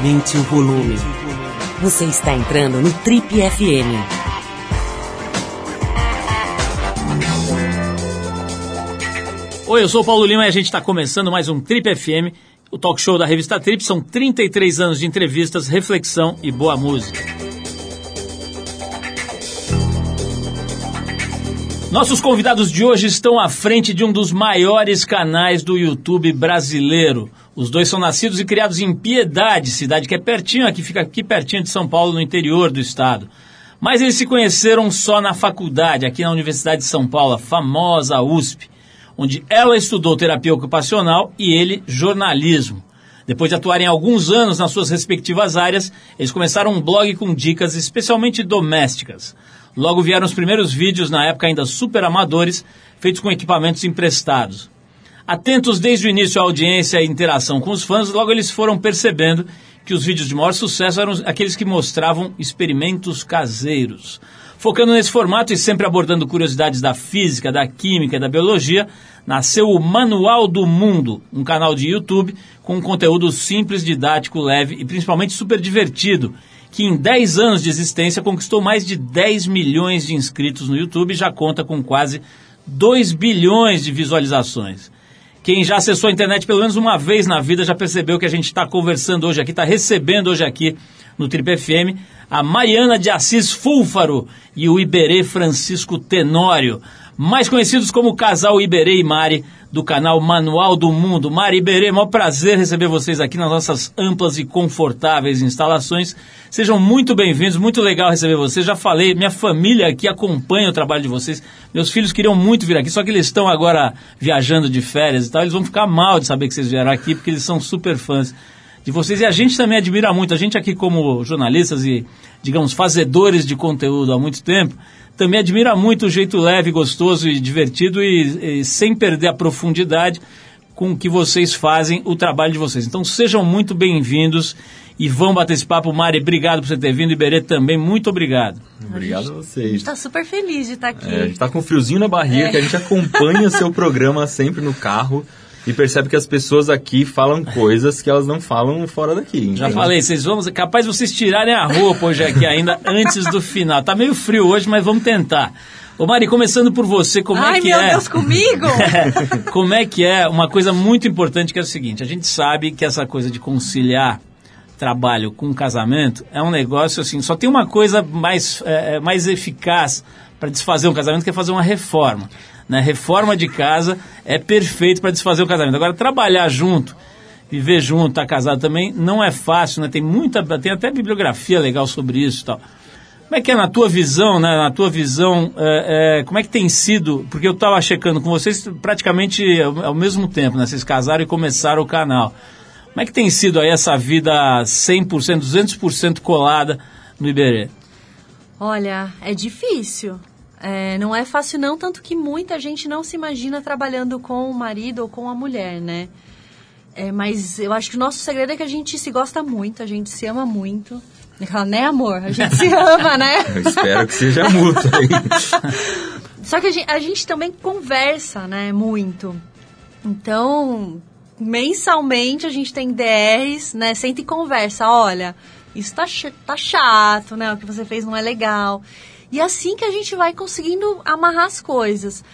Aumente o volume. Você está entrando no Trip FM. Oi, eu sou o Paulo Lima e a gente está começando mais um Trip FM, o talk show da revista Trip. São 33 anos de entrevistas, reflexão e boa música. Nossos convidados de hoje estão à frente de um dos maiores canais do YouTube brasileiro. Os dois são nascidos e criados em Piedade, cidade que é pertinho, aqui fica aqui pertinho de São Paulo, no interior do estado. Mas eles se conheceram só na faculdade, aqui na Universidade de São Paulo, a famosa USP, onde ela estudou terapia ocupacional e ele jornalismo. Depois de atuarem alguns anos nas suas respectivas áreas, eles começaram um blog com dicas especialmente domésticas. Logo vieram os primeiros vídeos, na época ainda super amadores, feitos com equipamentos emprestados. Atentos desde o início à audiência e interação com os fãs, logo eles foram percebendo que os vídeos de maior sucesso eram aqueles que mostravam experimentos caseiros. Focando nesse formato e sempre abordando curiosidades da física, da química e da biologia, nasceu o Manual do Mundo, um canal de YouTube com um conteúdo simples, didático, leve e principalmente super divertido, que em 10 anos de existência conquistou mais de 10 milhões de inscritos no YouTube e já conta com quase 2 bilhões de visualizações. Quem já acessou a internet pelo menos uma vez na vida já percebeu que a gente está conversando hoje aqui, está recebendo hoje aqui no Trip FM a Mariana de Assis Fúlfaro e o Iberê Francisco Tenório, mais conhecidos como Casal Iberê e Mari, do canal Manual do Mundo. Mari Iberê, é um prazer receber vocês aqui nas nossas amplas e confortáveis instalações. Sejam muito bem-vindos, muito legal receber vocês. Já falei, minha família aqui acompanha o trabalho de vocês. Meus filhos queriam muito vir aqui, só que eles estão agora viajando de férias e tal. Eles vão ficar mal de saber que vocês vieram aqui, porque eles são super fãs de vocês. E a gente também admira muito. A gente aqui como jornalistas e, digamos, fazedores de conteúdo há muito tempo, também admira muito o jeito leve, gostoso e divertido e, e sem perder a profundidade com que vocês fazem o trabalho de vocês. Então sejam muito bem-vindos e vão bater esse papo. Mari, obrigado por você ter vindo. Iberê também, muito obrigado. Obrigado a, vocês. A gente está super feliz de estar aqui. É, a gente está com um friozinho na barriga, é. que a gente acompanha seu programa sempre no carro e percebe que as pessoas aqui falam coisas que elas não falam fora daqui. Já falei, vocês vão, capaz de vocês tirarem a roupa hoje aqui ainda antes do final. Tá meio frio hoje, mas vamos tentar. Ô Mari, começando por você, como Ai, é que é? Ai, meu Deus, comigo? como é que é? Uma coisa muito importante que é o seguinte, a gente sabe que essa coisa de conciliar trabalho com casamento é um negócio assim, só tem uma coisa mais, é, é mais eficaz para desfazer um casamento que é fazer uma reforma. Né? Reforma de casa é perfeito para desfazer o casamento. Agora, trabalhar junto, viver junto, estar tá casado também, não é fácil, né? Tem muita, tem até bibliografia legal sobre isso tal. Como é que é na tua visão, né? Na tua visão, é, é, como é que tem sido? Porque eu estava checando com vocês praticamente ao, ao mesmo tempo, né? Vocês casaram e começaram o canal. Como é que tem sido aí essa vida 100%, 200% colada no Iberê? Olha, é difícil. É, não é fácil não, tanto que muita gente não se imagina trabalhando com o marido ou com a mulher, né? É, mas eu acho que o nosso segredo é que a gente se gosta muito, a gente se ama muito. Fala, né, amor? A gente se ama, né? Eu espero que seja mútuo. Só que a gente, a gente também conversa, né, muito. Então, mensalmente a gente tem DRs, né? Senta e conversa. Olha, isso tá, ch tá chato, né? O que você fez não é legal. E é assim que a gente vai conseguindo amarrar as coisas.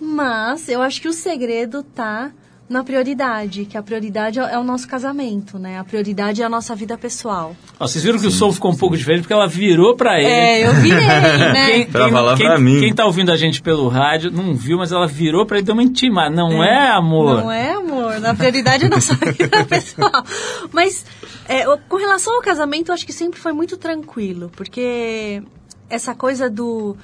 Mas eu acho que o segredo tá na prioridade, que a prioridade é o nosso casamento, né? A prioridade é a nossa vida pessoal. Ó, vocês viram que sim, o som ficou um pouco diferente porque ela virou para ele. É, eu virei, né? Quem, pra falar quem, pra mim. Quem tá ouvindo a gente pelo rádio não viu, mas ela virou para ele, deu uma intimada. Não é, é, amor? Não é, amor. Na prioridade é a nossa vida pessoal. Mas é, com relação ao casamento, eu acho que sempre foi muito tranquilo, porque essa coisa do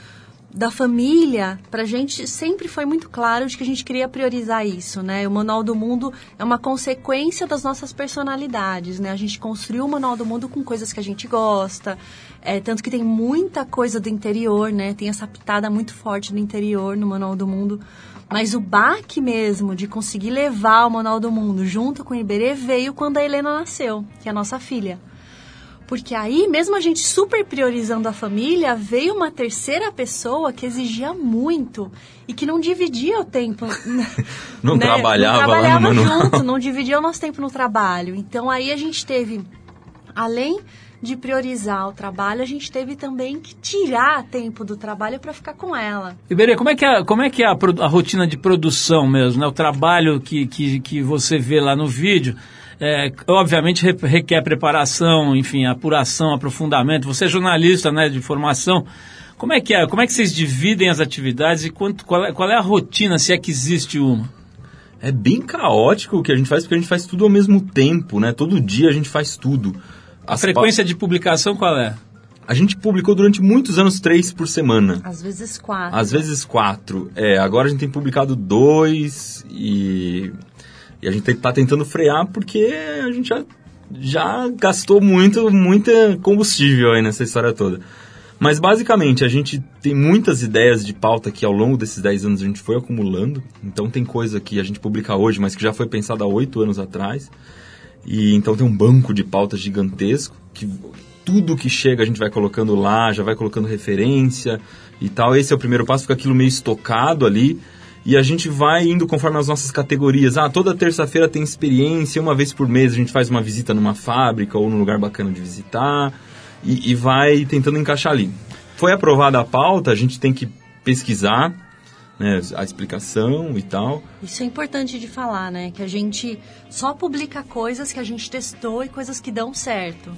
da família, pra gente sempre foi muito claro de que a gente queria priorizar isso, né? O Manual do Mundo é uma consequência das nossas personalidades, né? A gente construiu o Manual do Mundo com coisas que a gente gosta, é, tanto que tem muita coisa do interior, né? Tem essa pitada muito forte do interior no Manual do Mundo. Mas o baque mesmo de conseguir levar o Manual do Mundo junto com o Iberê veio quando a Helena nasceu, que é a nossa filha. Porque aí, mesmo a gente super priorizando a família, veio uma terceira pessoa que exigia muito e que não dividia o tempo. não, né? trabalhava não trabalhava lá junto, não dividia o nosso tempo no trabalho. Então aí a gente teve além de priorizar o trabalho, a gente teve também que tirar tempo do trabalho para ficar com ela. Iberê, como é que é, como é, que é a, a, rotina de produção mesmo, né? O trabalho que, que, que você vê lá no vídeo, é, obviamente requer preparação, enfim, apuração, aprofundamento. Você é jornalista, né, de formação. Como é que é? Como é que vocês dividem as atividades e quanto, qual, é, qual é a rotina, se é que existe uma? É bem caótico o que a gente faz, porque a gente faz tudo ao mesmo tempo, né? Todo dia a gente faz tudo. A frequência de publicação qual é? A gente publicou durante muitos anos três por semana. Às vezes quatro. Às vezes quatro. É, agora a gente tem publicado dois e, e a gente está tentando frear porque a gente já, já gastou muito, muita combustível aí nessa história toda. Mas basicamente a gente tem muitas ideias de pauta que ao longo desses 10 anos a gente foi acumulando. Então tem coisa que a gente publica hoje, mas que já foi pensada há 8 anos atrás. E então tem um banco de pautas gigantesco que tudo que chega a gente vai colocando lá, já vai colocando referência e tal. Esse é o primeiro passo, fica aquilo meio estocado ali. E a gente vai indo conforme as nossas categorias. Ah, toda terça-feira tem experiência, uma vez por mês a gente faz uma visita numa fábrica ou num lugar bacana de visitar. E, e vai tentando encaixar ali. Foi aprovada a pauta, a gente tem que pesquisar né, a explicação e tal. Isso é importante de falar, né? Que a gente só publica coisas que a gente testou e coisas que dão certo.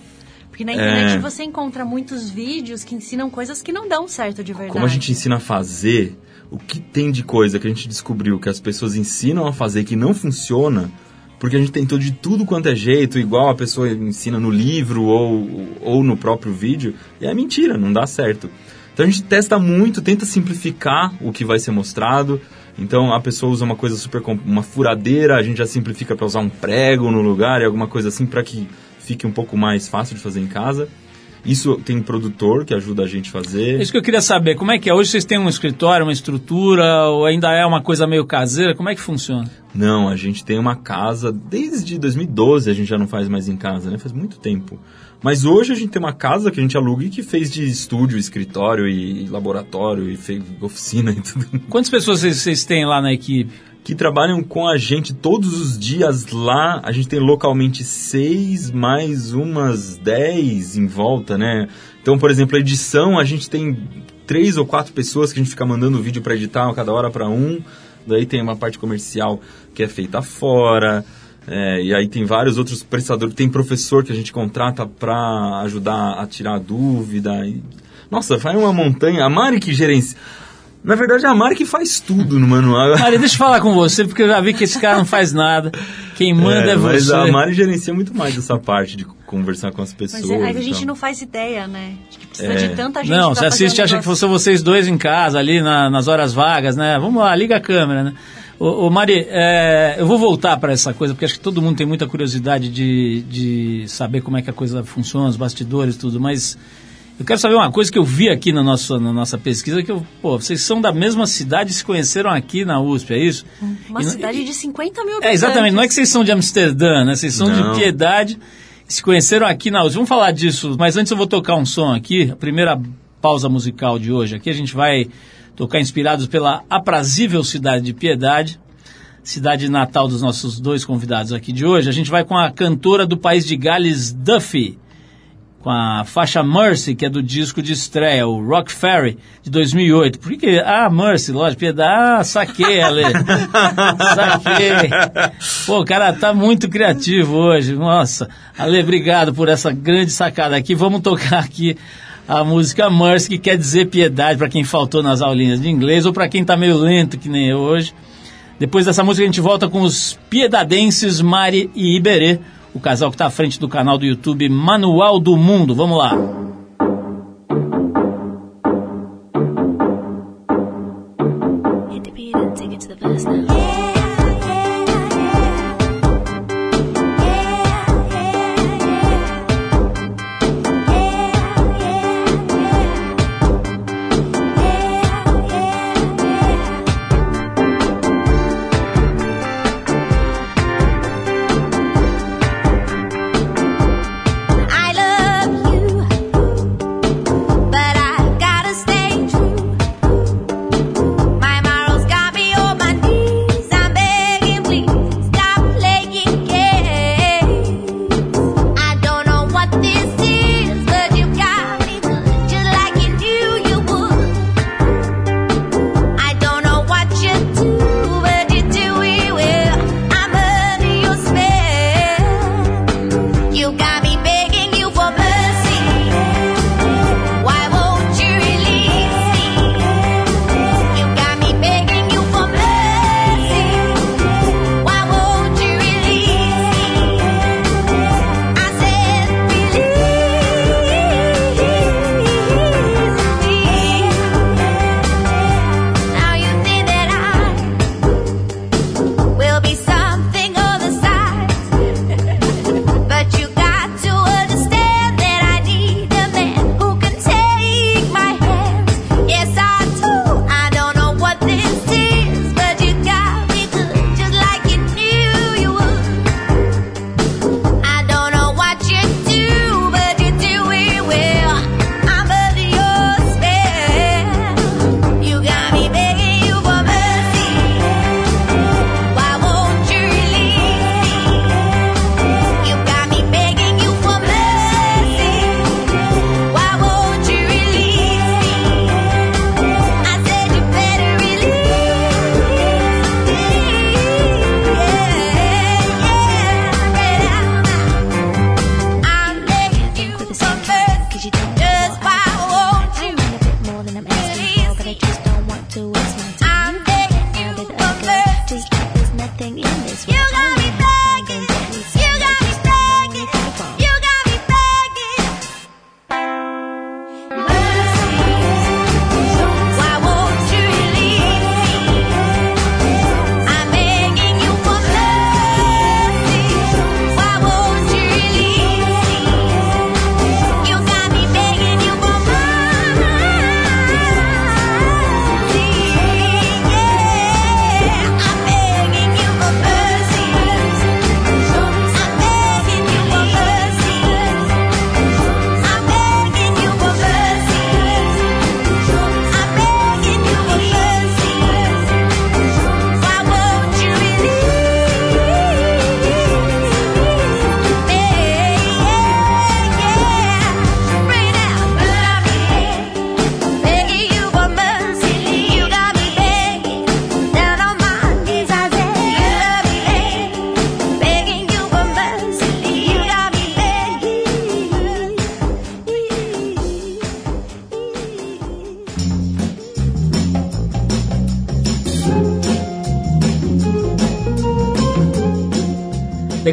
Porque na internet é... você encontra muitos vídeos que ensinam coisas que não dão certo de verdade. Como a gente ensina a fazer, o que tem de coisa que a gente descobriu que as pessoas ensinam a fazer que não funciona, porque a gente tentou de tudo quanto é jeito, igual a pessoa ensina no livro ou, ou no próprio vídeo, e é mentira, não dá certo. Então a gente testa muito, tenta simplificar o que vai ser mostrado. Então a pessoa usa uma coisa super uma furadeira, a gente já simplifica para usar um prego no lugar e alguma coisa assim para que fique um pouco mais fácil de fazer em casa. Isso tem produtor que ajuda a gente a fazer. Isso que eu queria saber, como é que é? Hoje vocês têm um escritório, uma estrutura, ou ainda é uma coisa meio caseira? Como é que funciona? Não, a gente tem uma casa, desde 2012 a gente já não faz mais em casa, né? Faz muito tempo. Mas hoje a gente tem uma casa que a gente aluga e que fez de estúdio, escritório e laboratório e fez oficina e tudo. Quantas pessoas vocês têm lá na equipe? Que trabalham com a gente todos os dias lá. A gente tem localmente seis, mais umas dez em volta, né? Então, por exemplo, a edição, a gente tem três ou quatro pessoas que a gente fica mandando vídeo para editar cada hora para um. Daí tem uma parte comercial que é feita fora. É, e aí tem vários outros prestadores, tem professor que a gente contrata para ajudar a tirar dúvida. E... Nossa, vai uma montanha. A Mari que gerencia. Na verdade, é a Mari que faz tudo no manual. Mari, deixa eu falar com você, porque eu já vi que esse cara não faz nada. Quem manda é, é você. Mas a Mari gerencia muito mais essa parte de conversar com as pessoas. Mas é, a gente não faz ideia, né? De que precisa é. de tanta gente. Não, você assiste e acha que fossem vocês dois em casa, ali na, nas horas vagas, né? Vamos lá, liga a câmera, né? Ô, ô Mari, é, eu vou voltar para essa coisa, porque acho que todo mundo tem muita curiosidade de, de saber como é que a coisa funciona, os bastidores tudo, mas eu quero saber uma coisa que eu vi aqui na nossa, na nossa pesquisa, que eu, pô, vocês são da mesma cidade e se conheceram aqui na USP, é isso? Uma e, cidade e, de 50 mil habitantes. É, exatamente, não é que vocês são de Amsterdã, né? Vocês são não. de Piedade, se conheceram aqui na USP. Vamos falar disso, mas antes eu vou tocar um som aqui, a primeira pausa musical de hoje aqui, a gente vai tocar inspirados pela aprazível cidade de Piedade, cidade natal dos nossos dois convidados aqui de hoje. A gente vai com a cantora do país de Gales, Duffy, com a faixa Mercy, que é do disco de estreia, o Rock Ferry, de 2008. Por que? Ah, Mercy, lógico, piedade. Ah, saquei, Ale. saquei. Pô, o cara tá muito criativo hoje. Nossa. Ale, obrigado por essa grande sacada aqui. Vamos tocar aqui a música Mercy, que quer dizer piedade para quem faltou nas aulinhas de inglês ou para quem está meio lento que nem eu hoje. Depois dessa música a gente volta com os piedadenses Mari e Iberê, o casal que está à frente do canal do YouTube Manual do Mundo. Vamos lá.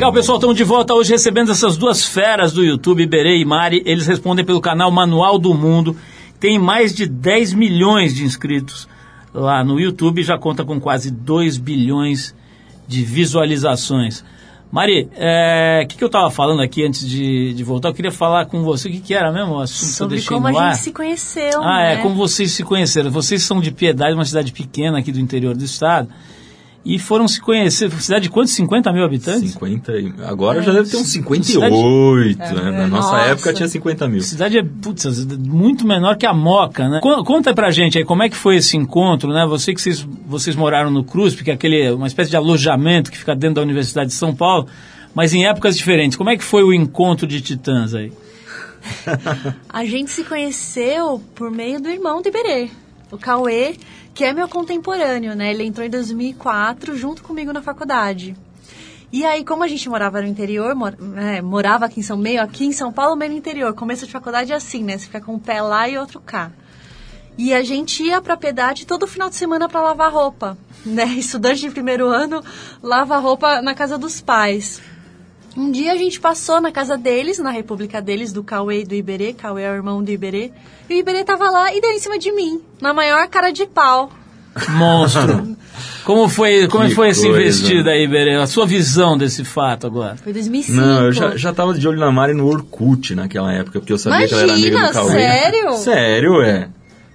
Legal, pessoal, estamos de volta hoje recebendo essas duas feras do YouTube, Iberê e Mari. Eles respondem pelo canal Manual do Mundo. Tem mais de 10 milhões de inscritos lá no YouTube já conta com quase 2 bilhões de visualizações. Mari, o é, que, que eu estava falando aqui antes de, de, voltar? Eu queria falar com você, o que, que era mesmo o assunto Sobre que eu como a gente se conheceu, Ah, né? é, como vocês se conheceram. Vocês são de Piedade, uma cidade pequena aqui do interior do estado. E foram se conhecer, cidade de quantos? 50 mil habitantes? 50, e- agora já deve ter uns Cidade- 58, né? Na nossa Nossa. época tinha 50 mil. A cidade é, putz, muito menor que a Moca, né? Con- Conta pra gente aí, como é que foi esse encontro, né? Você que vocês, vocês moraram no CRUSP, que é aquele, uma espécie de alojamento que fica dentro da Universidade de São Paulo, mas em épocas diferentes. Como é que foi o encontro de titãs aí? A gente se conheceu por meio do irmão do Iberê, o Cauê, que é meu contemporâneo, né? Ele entrou em 2004 junto comigo na faculdade. E aí, como a gente morava no interior, mor- é, morava aqui em São meio, aqui em São Paulo, meio no interior. Começo de faculdade é assim, né? Você fica com um pé lá e outro cá. E a gente ia pra Piedade todo final de semana para lavar roupa, né? Estudante de primeiro ano lava roupa na casa dos pais. Um dia a gente passou na casa deles, na república deles, do Cauê e do Iberê. Cauê é o irmão do Iberê. E o Iberê tava lá e deu em cima de mim, na maior cara de pau. Monstro! Como foi, como Que foi esse investido aí, Berê? A sua visão desse fato agora? Foi 2005. Não, eu já, já tava de olho na Mari no Orkut naquela época, porque eu sabia que ela era amiga Imagina, do Cauê. sério? Sério, é.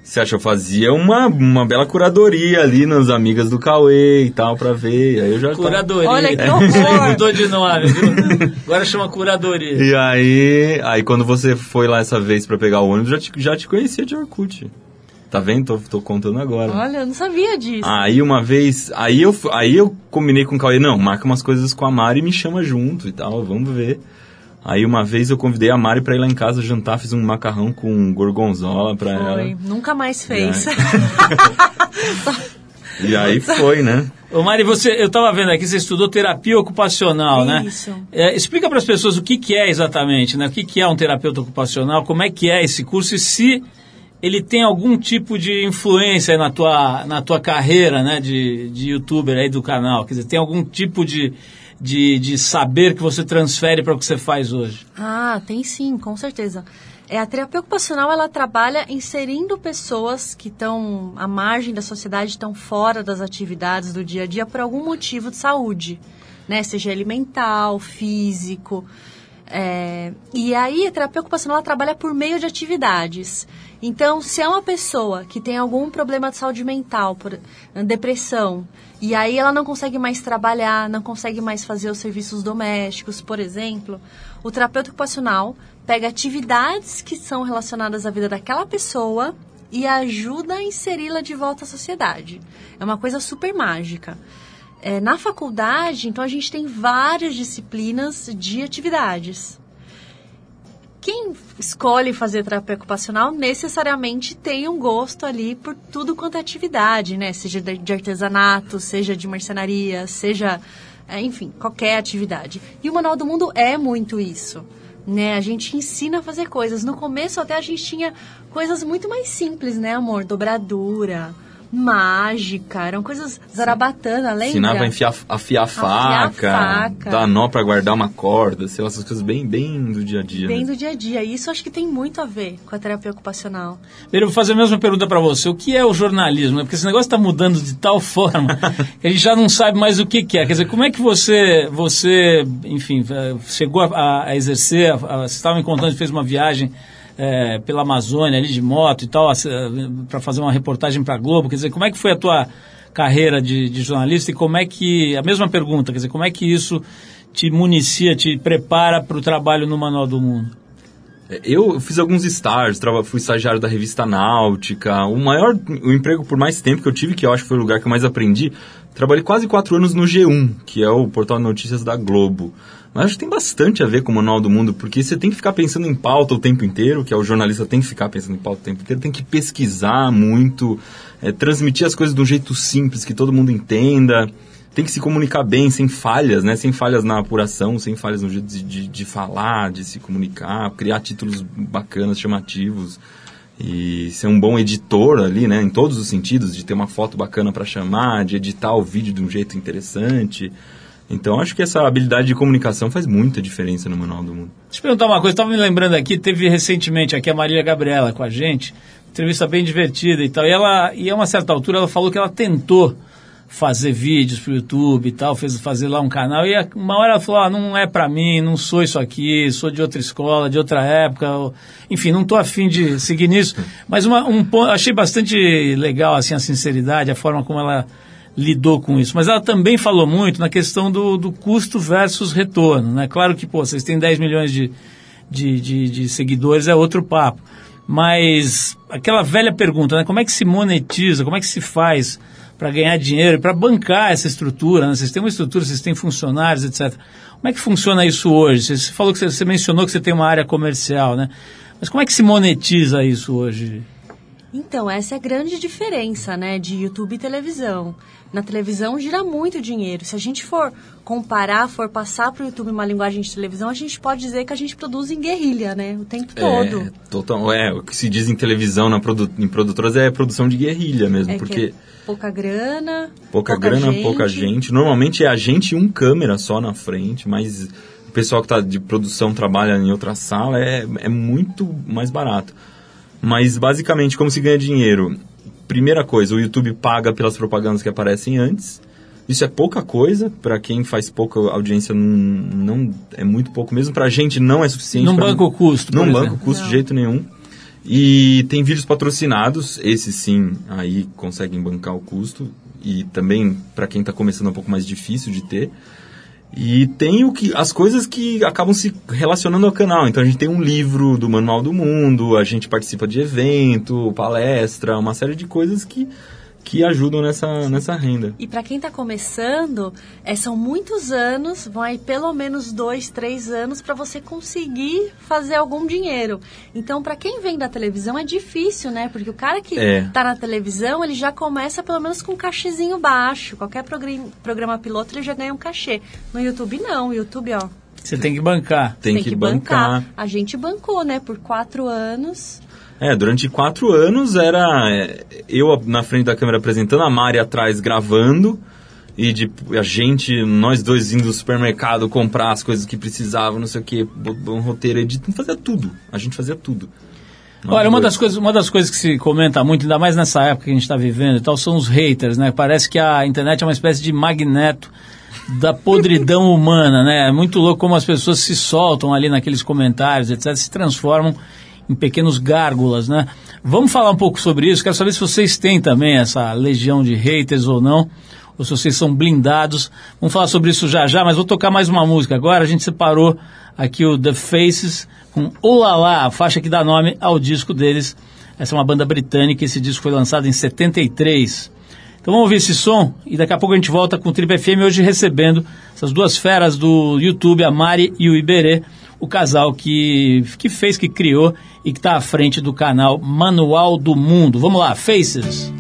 Você acha, eu fazia uma, uma bela curadoria ali nas amigas do Cauê e tal, pra ver. Aí eu já tava- Curadoria. Olha que aí horror. mudou de nome, viu? Agora chama curadoria. E aí, aí quando você foi lá essa vez pra pegar o ônibus, já te, já te conhecia de Orkut. Tá vendo? Tô, tô contando agora. Olha, eu não sabia disso. Aí uma vez, aí eu, aí eu combinei com o Cauê, não, marca umas coisas com a Mari e me chama junto e tal, vamos ver. Aí uma vez eu convidei a Mari pra ir lá em casa jantar, fiz um macarrão com gorgonzola pra ela. Nunca mais fez. E aí foi, né? Ô Mari, você, eu estava vendo aqui, você estudou terapia ocupacional, né? Isso. É, explica para as pessoas o que, que é exatamente, né? O que, que é um terapeuta ocupacional, como é que é esse curso e se ele tem algum tipo de influência na tua, na tua carreira, né? De, de youtuber aí do canal. Quer dizer, tem algum tipo de, de, de saber que você transfere para o que você faz hoje? Ah, tem sim, com certeza. É, a terapia ocupacional ela trabalha inserindo pessoas que estão à margem da sociedade, estão fora das atividades do dia a dia por algum motivo de saúde, né? Seja alimentar, físico. É, e aí a terapia ocupacional ela trabalha por meio de atividades. Então, se é uma pessoa que tem algum problema de saúde mental, por depressão, e aí ela não consegue mais trabalhar, não consegue mais fazer os serviços domésticos, por exemplo, o terapeuta ocupacional pega atividades que são relacionadas à vida daquela pessoa e ajuda a inseri-la de volta à sociedade. É uma coisa super mágica. É, na faculdade, então, a gente tem várias disciplinas de atividades. Quem escolhe fazer terapia ocupacional necessariamente tem um gosto ali por tudo quanto é atividade, né? Seja de artesanato, seja de marcenaria, seja, é, enfim, qualquer atividade. E o Manual do Mundo é muito isso. Né, a gente ensina a fazer coisas. No começo até a gente tinha coisas muito mais simples, né, amor? Dobradura, mágica, eram coisas zarabatana, lembra? Ensinava a enfiar, afiar a faca, faca. dar nó pra guardar uma corda, sei lá, essas coisas bem, bem do dia a dia. Bem né? do dia a dia. E isso acho que tem muito a ver com a terapia ocupacional. Eu vou fazer a mesma pergunta para você. O que é o jornalismo? né? Porque esse negócio está mudando de tal forma que a gente já não sabe mais o que, que é. Quer dizer, como é que você, você enfim, eh, chegou a, a exercer? a- a- Você estava me contando fez uma viagem eh, pela Amazônia ali de moto e tal, para fazer uma reportagem para a Globo. Quer dizer, como é que foi a tua carreira de, de jornalista e como é que... A mesma pergunta, quer dizer, como é que isso te municia, te prepara para o trabalho no Manual do Mundo? Eu fiz alguns estágios, fui estagiário da revista Náutica. O maior, o emprego por mais tempo que eu tive, que eu acho que foi o lugar que eu mais aprendi, trabalhei quase quatro anos no G1, que é o portal de notícias da Globo. Mas acho que tem bastante a ver com o Manual do Mundo, porque você tem que ficar pensando em pauta o tempo inteiro, que é o jornalista tem que ficar pensando em pauta o tempo inteiro, tem que pesquisar muito, é, transmitir as coisas de um jeito simples, que todo mundo entenda tem que se comunicar bem, sem falhas, né? Sem falhas na apuração, sem falhas no jeito de, de, de falar, de se comunicar, criar títulos bacanas, chamativos. E ser um bom editor ali, né? Em todos os sentidos, de ter uma foto bacana para chamar, de editar o vídeo de um jeito interessante. Então acho que essa habilidade de comunicação faz muita diferença no Manual do Mundo. Deixa eu perguntar uma coisa, estava me lembrando aqui, teve recentemente aqui a Marília Gabriela com a gente, entrevista bem divertida e tal, e ela, e a uma certa altura ela falou que ela tentou fazer vídeos pro YouTube e tal, fez fazer lá um canal, e uma hora ela falou, ah, não é pra mim, não sou isso aqui, sou de outra escola, de outra época, enfim, não tô afim de seguir nisso, mas uma, um ponto, achei bastante legal, assim, a sinceridade, a forma como ela lidou com isso. Mas ela também falou muito na questão do, do custo versus retorno. Né? Claro que, pô, vocês têm 10 milhões de, de, de, de seguidores, é outro papo. Mas aquela velha pergunta, né? Como é que se monetiza, como é que se faz para ganhar dinheiro, para bancar essa estrutura? Né? Vocês têm uma estrutura, vocês têm funcionários, etc. Como é que funciona isso hoje? Você falou que você, você mencionou que você tem uma área comercial, né? Mas como é que se monetiza isso hoje? Então, essa é a grande diferença, né, de YouTube e televisão. Na televisão gira muito dinheiro. Se a gente for comparar, for passar para o YouTube uma linguagem de televisão, a gente pode dizer que a gente produz em guerrilha, né, o tempo todo. É, total, é, o que se diz em televisão, na produ, em produtoras, é produção de guerrilha mesmo, É que porque é pouca grana, pouca, grana, pouca gente. Normalmente é a gente e um câmera só na frente, mas o pessoal que está de produção trabalha em outra sala, é, é muito mais barato. Mas basicamente, como se ganha dinheiro? Primeira coisa, o YouTube paga pelas propagandas que aparecem antes. Isso é pouca coisa, para quem faz pouca audiência não, não é muito pouco, mesmo pra gente não é suficiente. Não banca o custo, Não banca o custo Não. de jeito nenhum. E tem vídeos patrocinados, esses sim, aí conseguem bancar o custo. E também, para quem está começando, é um pouco mais difícil de ter. E tem o que, as coisas que acabam se relacionando ao canal. Então a gente tem um livro do Manual do Mundo, a gente participa de evento, palestra, uma série de coisas que, que ajudam nessa, nessa renda. E para quem está começando, é, são muitos anos, vão aí pelo menos dois, três anos para você conseguir fazer algum dinheiro. Então, para quem vem da televisão é difícil, né? Porque o cara que É. está na televisão, ele já começa pelo menos com um cachezinho baixo. Qualquer programa, programa piloto ele já ganha um cachê. No YouTube não, o YouTube ó, Você tem que bancar. Tem, que, bancar. A gente bancou, né? Por quatro anos. É, durante quatro anos era é, eu na frente da câmera apresentando, a Mari atrás gravando e de, a gente, nós dois indo no supermercado comprar as coisas que precisavam, não sei o que, um roteiro, editando, fazia tudo. A gente fazia tudo. Nós Olha, uma das, coisas, uma das coisas que se comenta muito, ainda mais nessa época que a gente está vivendo e tal, são os haters, né? Parece que a internet é uma espécie de magneto da podridão humana, né? É muito louco como as pessoas se soltam ali naqueles comentários, etc., se transformam em pequenos gárgulas, né? Vamos falar um pouco sobre isso. Quero saber se vocês têm também essa legião de haters ou não, ou se vocês são blindados. Vamos falar sobre isso já já, mas vou tocar mais uma música agora. A gente separou aqui o The Faces com Olala, a faixa que dá nome ao disco deles. Essa é uma banda britânica, esse disco foi lançado em 73. Então vamos ouvir esse som e daqui a pouco a gente volta com o Trip FM hoje recebendo essas duas feras do YouTube, a Mari e o Iberê, o casal que, que fez, que criou e que está à frente do canal Manual do Mundo. Vamos lá, Faces.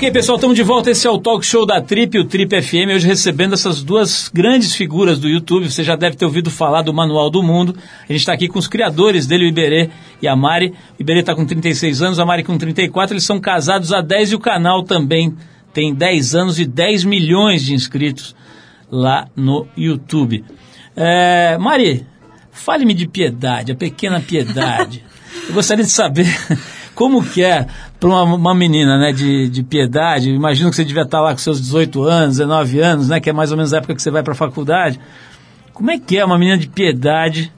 Ok, pessoal, estamos de volta. Esse é o Talk Show da Trip, o Trip FM. Hoje recebendo essas duas grandes figuras do YouTube. Você já deve ter ouvido falar do Manual do Mundo. A gente está aqui com os criadores dele, o Iberê e a Mari. O Iberê está com 36 anos, a Mari com 34. Eles são casados há 10 e o canal também tem 10 anos e 10 milhões de inscritos lá no YouTube. É, Mari, fale-me de piedade, a pequena piedade. Eu gostaria de saber como que é para uma, uma, menina né, de, de piedade. Imagino que você devia estar lá com seus 18 anos, 19 anos, né, que é mais ou menos a época que você vai para a faculdade. Como é que é uma menina de piedade,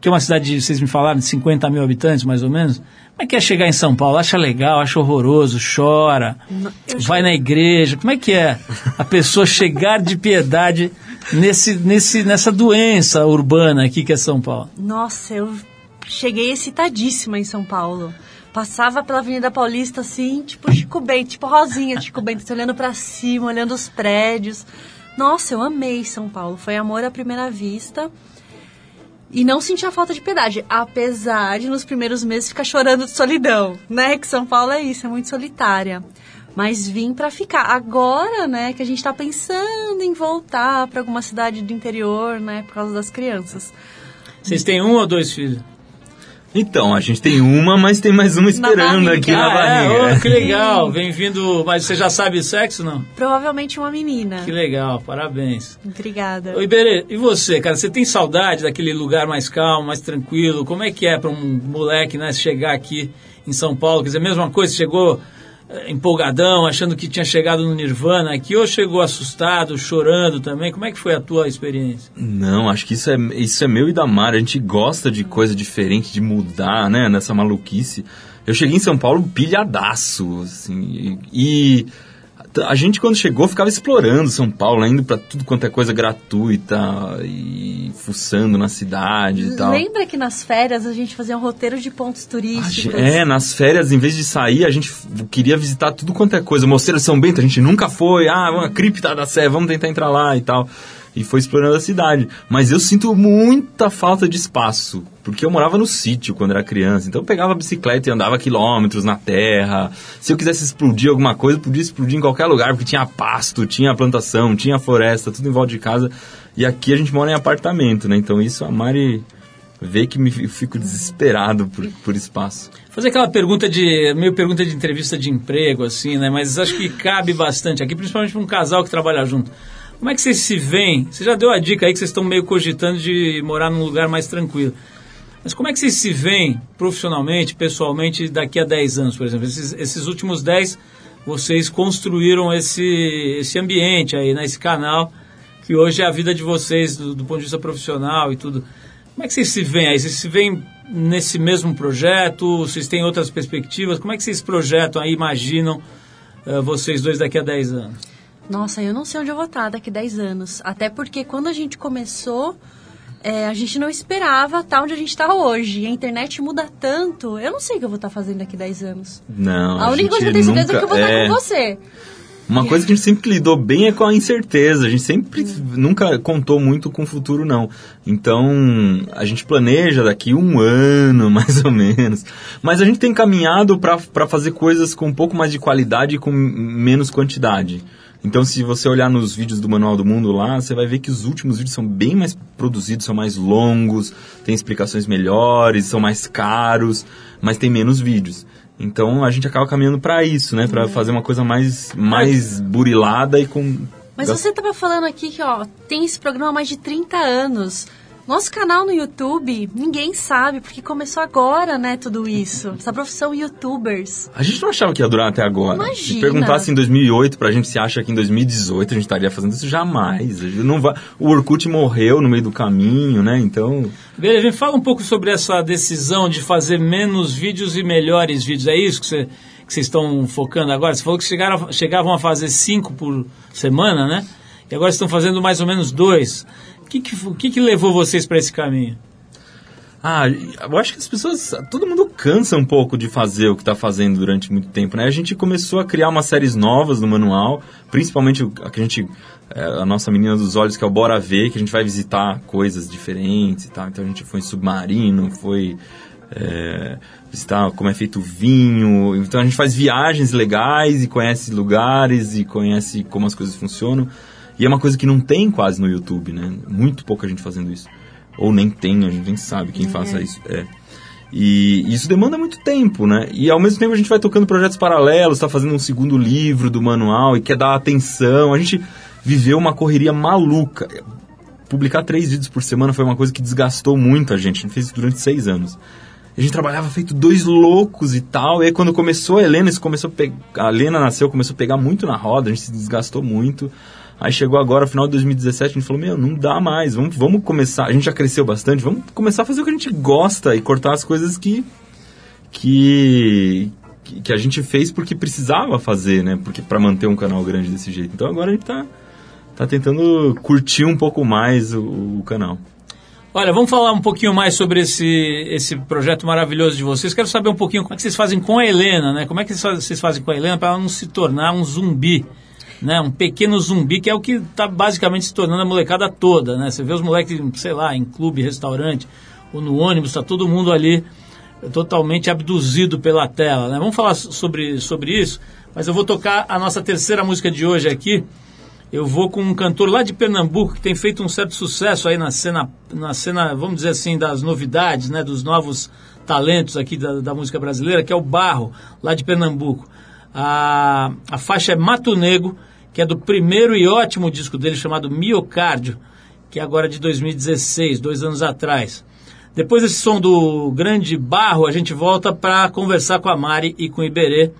que é uma cidade, de, vocês me falaram, de 50 mil habitantes, mais ou menos? Como é que é chegar em São Paulo? Acha legal, acha horroroso, chora, vai na igreja. Como é que é a pessoa chegar de piedade nesse, nesse, nessa doença urbana aqui que é São Paulo? Nossa, eu cheguei excitadíssima em São Paulo. Passava pela Avenida Paulista assim, tipo Chico Bento, tipo Rosinha Chico Bento, olhando para cima, olhando os prédios. Nossa, eu amei São Paulo. Foi amor à primeira vista. E não senti a falta de piedade, apesar de nos primeiros meses ficar chorando de solidão, né? Que São Paulo é isso, é muito solitária. Mas vim para ficar. Agora, né, que a gente está pensando em voltar para alguma cidade do interior, né, por causa das crianças. Vocês têm um ou dois filhos? Então, a gente tem uma, mas tem mais uma esperando aqui na ah, barriga. É? Oh, que legal, bem-vindo. Mas você já sabe o sexo, não? Provavelmente uma menina. Que legal, parabéns. Obrigada. Oi, Iberê, e você, cara? Você tem saudade daquele lugar mais calmo, mais tranquilo? Como é que é para um moleque, né, chegar aqui em São Paulo? Quer dizer, a mesma coisa, chegou empolgadão, achando que tinha chegado no Nirvana aqui, ou chegou assustado, chorando também? Como é que foi a tua experiência? Não, acho que isso é, isso é meu e da Mara. A gente gosta de coisa diferente, de mudar, né? Nessa maluquice. Eu cheguei em São Paulo pilhadaço, assim, e, e a gente quando chegou ficava explorando São Paulo, indo para tudo quanto é coisa gratuita e fuçando na cidade e tal. Lembra que nas férias a gente fazia um roteiro de pontos turísticos? É, nas férias, em vez de sair, a gente queria visitar tudo quanto é coisa. Mosteiro de São Bento, a gente nunca foi. Ah, uma cripta da Sé, vamos tentar entrar lá e tal e foi explorando a cidade. Mas eu sinto muita falta de espaço, porque eu morava no sítio quando era criança. Então eu pegava a bicicleta e andava quilômetros na terra. Se eu quisesse explodir alguma coisa, podia explodir em qualquer lugar, porque tinha pasto, tinha plantação, tinha floresta, tudo em volta de casa. E aqui a gente mora em apartamento, né? Então isso a Mari vê que me fico desesperado por, por espaço. Fazer aquela pergunta de meio pergunta de entrevista de emprego assim, né? Mas acho que cabe bastante aqui, principalmente para um casal que trabalha junto. Como é que vocês se veem? Você já deu a dica aí que vocês estão meio cogitando de morar num lugar mais tranquilo. Mas como é que vocês se veem profissionalmente, pessoalmente, daqui a 10 anos, por exemplo? Esses, esses últimos 10, vocês construíram esse, esse ambiente aí, né? esse canal, que hoje é a vida de vocês do, do ponto de vista profissional e tudo. Como é que vocês se veem aí? Vocês se veem nesse mesmo projeto? Vocês têm outras perspectivas? Como é que vocês projetam aí, imaginam uh, vocês dois daqui a 10 anos? Nossa, eu não sei onde eu vou estar daqui a 10 anos. Até porque quando a gente começou, é, a gente não esperava estar onde a gente está hoje. A internet muda tanto. Eu não sei o que eu vou estar fazendo daqui a 10 anos. Não. A, a única coisa que eu tenho certeza é que eu vou estar é... com você. Uma coisa que a gente sempre lidou bem é com a incerteza. A gente sempre hum. nunca contou muito com o futuro, não. Então, a gente planeja daqui um ano, mais ou menos. Mas a gente tem caminhado para fazer coisas com um pouco mais de qualidade e com menos quantidade. Então, se você olhar nos vídeos do Manual do Mundo lá, você vai ver que os últimos vídeos são bem mais produzidos, são mais longos, tem explicações melhores, são mais caros, mas tem menos vídeos. Então, a gente acaba caminhando para isso, né? Para fazer uma coisa mais, mais burilada e com... Mas você estava falando aqui que, ó, tem esse programa há mais de 30 anos. Nosso canal no YouTube, ninguém sabe, porque começou agora, né, tudo isso. Essa profissão youtubers. A gente não achava que ia durar até agora. Imagina. Se perguntasse em 2008 pra gente se acha que em 2018 a gente estaria fazendo isso, jamais. Não vai... O Orkut morreu no meio do caminho, né, então... Beleza, fala um pouco sobre essa decisão de fazer menos vídeos e melhores vídeos. É isso que você que vocês estão focando agora? Você falou que chegaram, chegavam a fazer cinco por semana, né? E agora estão fazendo mais ou menos dois. Que, que, que, que levou vocês para esse caminho? Ah, eu acho que as pessoas. Todo mundo cansa um pouco de fazer o que está fazendo durante muito tempo, né? A gente começou a criar umas séries novas no manual, principalmente a que a gente. é, a nossa menina dos olhos, que é o Bora Ver, que a gente vai visitar coisas diferentes e tal. Então a gente foi em submarino, foi. é, visitar como é feito o vinho. Então a gente faz viagens legais e conhece lugares e conhece como as coisas funcionam. E é uma coisa que não tem quase no YouTube, né? Muito pouca gente fazendo isso. Ou nem tem, a gente nem sabe quem faça isso. É. E isso demanda muito tempo, né? E ao mesmo tempo a gente vai tocando projetos paralelos, está fazendo um segundo livro do manual e quer dar atenção. A gente viveu uma correria maluca. Publicar três vídeos por semana foi uma coisa que desgastou muito a gente. A gente fez isso durante seis anos. A gente trabalhava feito dois loucos e tal. E aí quando começou a Helena, isso começou a, pe... a Helena nasceu, começou a pegar muito na roda, a gente se desgastou muito. Aí chegou agora, final de 2017, a gente falou, meu, não dá mais, vamos, vamos começar, a gente já cresceu bastante, vamos começar a fazer o que a gente gosta e cortar as coisas que que, que- a gente fez porque precisava fazer, né? Porque para manter um canal grande desse jeito. Então agora a gente tá, tá tentando curtir um pouco mais o, o canal. Olha, vamos falar um pouquinho mais sobre esse, esse projeto maravilhoso de vocês. Quero saber um pouquinho como é que vocês fazem com a Helena, né? Como é que vocês fazem com a Helena para ela não se tornar um zumbi, né? Um pequeno zumbi, que é o que está basicamente se tornando a molecada toda, né? Você vê os moleques, sei lá, em clube, restaurante, ou no ônibus, está todo mundo ali totalmente abduzido pela tela, né? Vamos falar sobre, sobre isso, mas eu vou tocar a nossa terceira música de hoje aqui, eu vou com um cantor lá de Pernambuco que tem feito um certo sucesso aí na cena, na cena, vamos dizer assim, das novidades, né, dos novos talentos aqui da, da música brasileira, que é o Barro, lá de Pernambuco. A, a faixa é Mato Negro, que é do primeiro e ótimo disco dele chamado Miocárdio, que é agora de 2016, dois anos atrás. Depois desse som do grande Barro, a gente volta para conversar com a Mari e com o Iberê,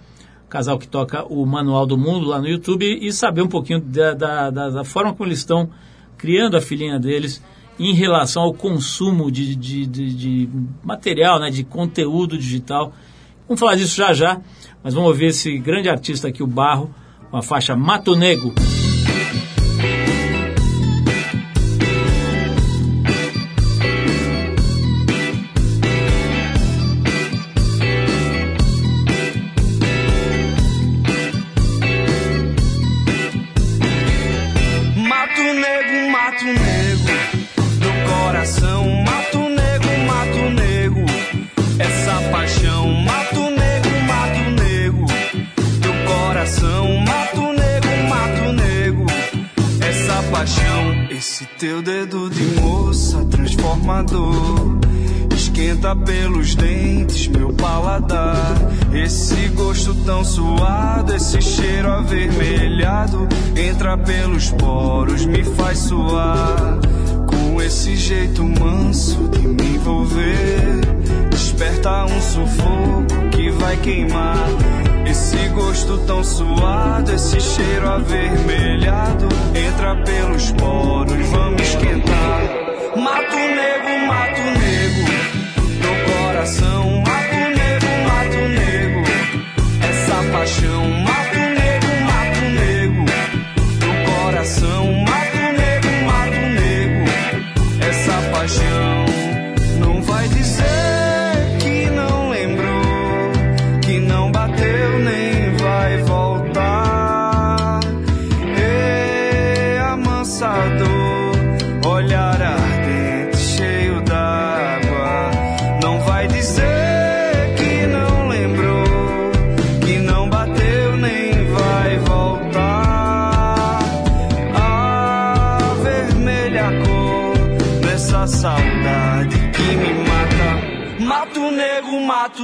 casal que toca o Manual do Mundo lá no YouTube, e saber um pouquinho da, da, da- da forma como eles estão criando a filhinha deles em relação ao consumo de, de, de- de material, né, de conteúdo digital. Vamos falar disso já já, mas vamos ouvir esse grande artista aqui, o Barro, com a faixa Mato Negro. Entra pelos poros, me faz suar. Com esse jeito manso de me envolver. Desperta um sufoco que vai queimar. Esse gosto tão suado, esse cheiro avermelhado. Entra pelos poros, vamos esquentar. Mato negro, mato negro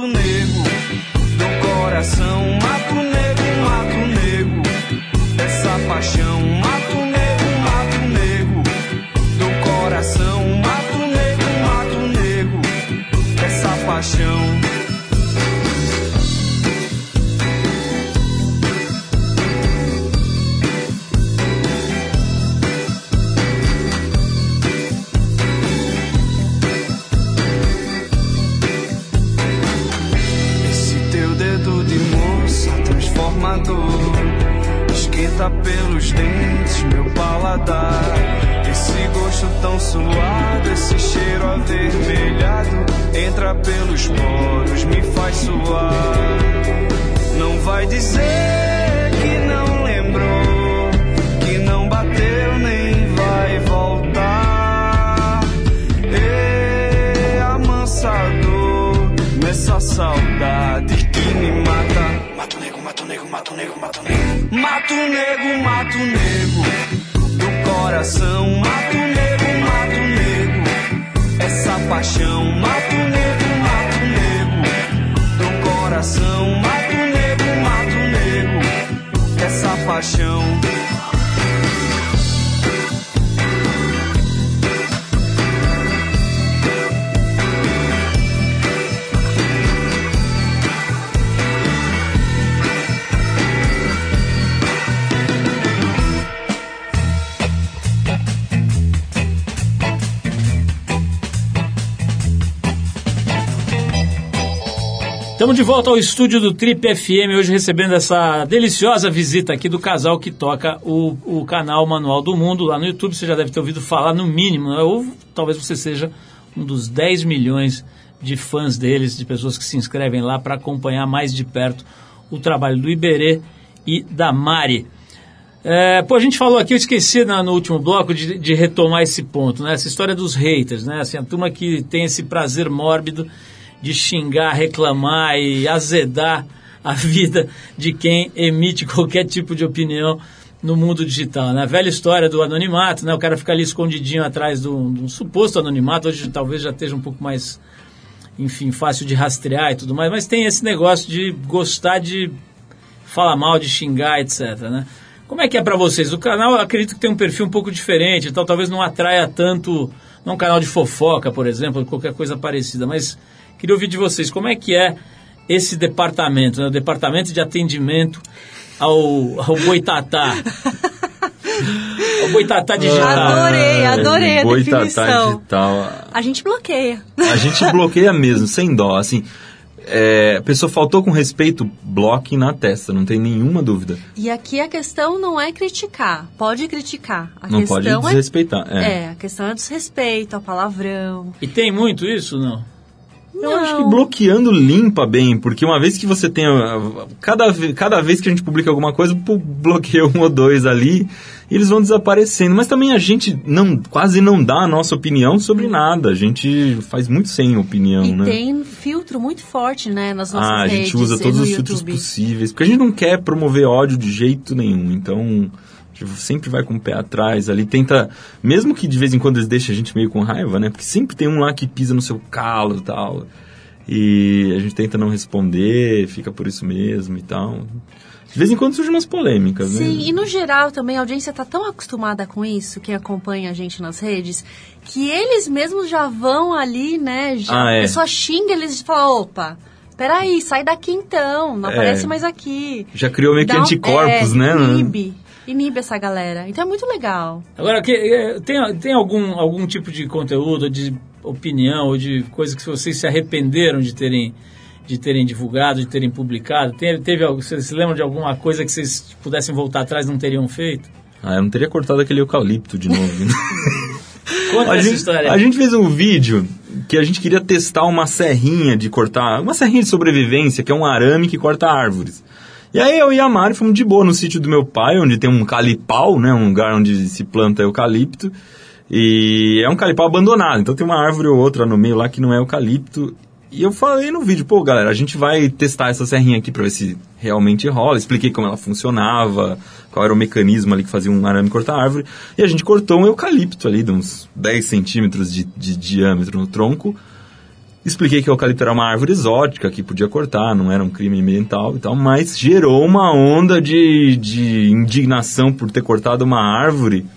mato negro do coração. Mato negro, mato negro dessa paixão. Tão suado, esse cheiro avermelhado entra pelos poros, me faz suar. Não vai dizer que não lembrou, que não bateu nem vai voltar. E amansador nessa saudade que me mata. Mato nego, mato nego, mato nego, mato nego. Mato nego, mato nego. Coração, mato paixão, mato nego, mato nego. Do coração, mato nego, mato nego. Essa paixão. Estamos de volta ao estúdio do Trip FM, hoje recebendo essa deliciosa visita aqui do casal que toca o, o canal Manual do Mundo lá no YouTube. Você já deve ter ouvido falar, no mínimo, né? ou talvez você seja um dos 10 milhões de fãs deles, de pessoas que se inscrevem lá para acompanhar mais de perto o trabalho do Iberê e da Mari. É, pô, a gente falou aqui, eu esqueci na- no último bloco de, de retomar esse ponto, né? Essa história dos haters, né? Assim, a turma que tem esse prazer mórbido de xingar, reclamar e azedar a vida de quem emite qualquer tipo de opinião no mundo digital, né? A velha história do anonimato, né? O cara fica ali escondidinho atrás de um, suposto anonimato, hoje talvez já esteja um pouco mais, enfim, fácil de rastrear e tudo mais, mas tem esse negócio de gostar de falar mal, de xingar, etc, né? Como é que é pra vocês? O canal, acredito que tem um perfil um pouco diferente, então talvez não atraia tanto, não um canal de fofoca, por exemplo, qualquer coisa parecida, mas queria ouvir de vocês, como é que é esse departamento, né? o departamento de atendimento ao, ao boitatá. ao boitatá digital. Adorei, adorei a Boitatá definição. digital. A gente bloqueia. A gente bloqueia mesmo, sem dó. Assim, é, a pessoa faltou com respeito, bloque na testa, não tem nenhuma dúvida. E aqui a questão não é criticar. Pode criticar. A não pode questão é, desrespeitar. É. é, a questão é desrespeito, a palavrão. E tem muito isso, não? Eu acho que bloqueando limpa bem, porque uma vez que você tem. a- Cada, cada vez que a gente publica alguma coisa, bloqueia um ou dois ali e eles vão desaparecendo. Mas também a gente não, quase não dá a nossa opinião sobre nada. A gente faz muito sem opinião, E né? tem filtro muito forte, né, nas nossas Ah, a redes gente usa todos os filtros YouTube. possíveis, porque a gente não quer promover ódio de jeito nenhum. Então, gente sempre vai com o pé atrás ali, tenta, mesmo que de vez em quando eles deixem a gente meio com raiva, né? Porque sempre tem um lá que pisa no seu calo e tal. E a gente tenta não responder, fica por isso mesmo e tal. De vez em quando surgem umas polêmicas, né? Sim, e no geral também a audiência está tão acostumada com isso, quem acompanha a gente nas redes, que eles mesmos já vão ali, né? Já, Ah, é. A pessoa xinga, eles falam, opa, peraí, sai daqui então, não É. aparece mais aqui. Já criou meio que Dá um- anticorpos, é, né? Inibe, inibe essa galera. Então é muito legal. Agora, que, eh, tem, tem algum, algum tipo de conteúdo, de opinião, ou de coisa que vocês se arrependeram de terem, de terem divulgado, de terem publicado? Teve, teve, algo- vocês se lembram de alguma coisa que vocês pudessem voltar atrás e não teriam feito? Ah, eu não teria cortado aquele eucalipto de novo. né? Conta a, essa gente, história. a gente fez um vídeo que a gente queria testar uma serrinha de cortar, uma serrinha de sobrevivência, que é um arame que corta árvores. E aí eu e a Mari fomos de boa no sítio do meu pai, onde tem um calipau, né, um lugar onde se planta eucalipto. E é um calipau abandonado, então tem uma árvore ou outra no meio lá que não é eucalipto. E eu falei no vídeo, pô, galera, a gente vai testar essa serrinha aqui pra ver se realmente rola. Expliquei como ela funcionava, qual era o mecanismo ali que fazia um arame cortar árvore. E a gente cortou um eucalipto ali, de uns 10 centímetros de, de diâmetro no tronco. Expliquei que o eucalipto era uma árvore exótica que podia cortar, não era um crime ambiental e tal, mas gerou uma onda de, de indignação por ter cortado uma árvore.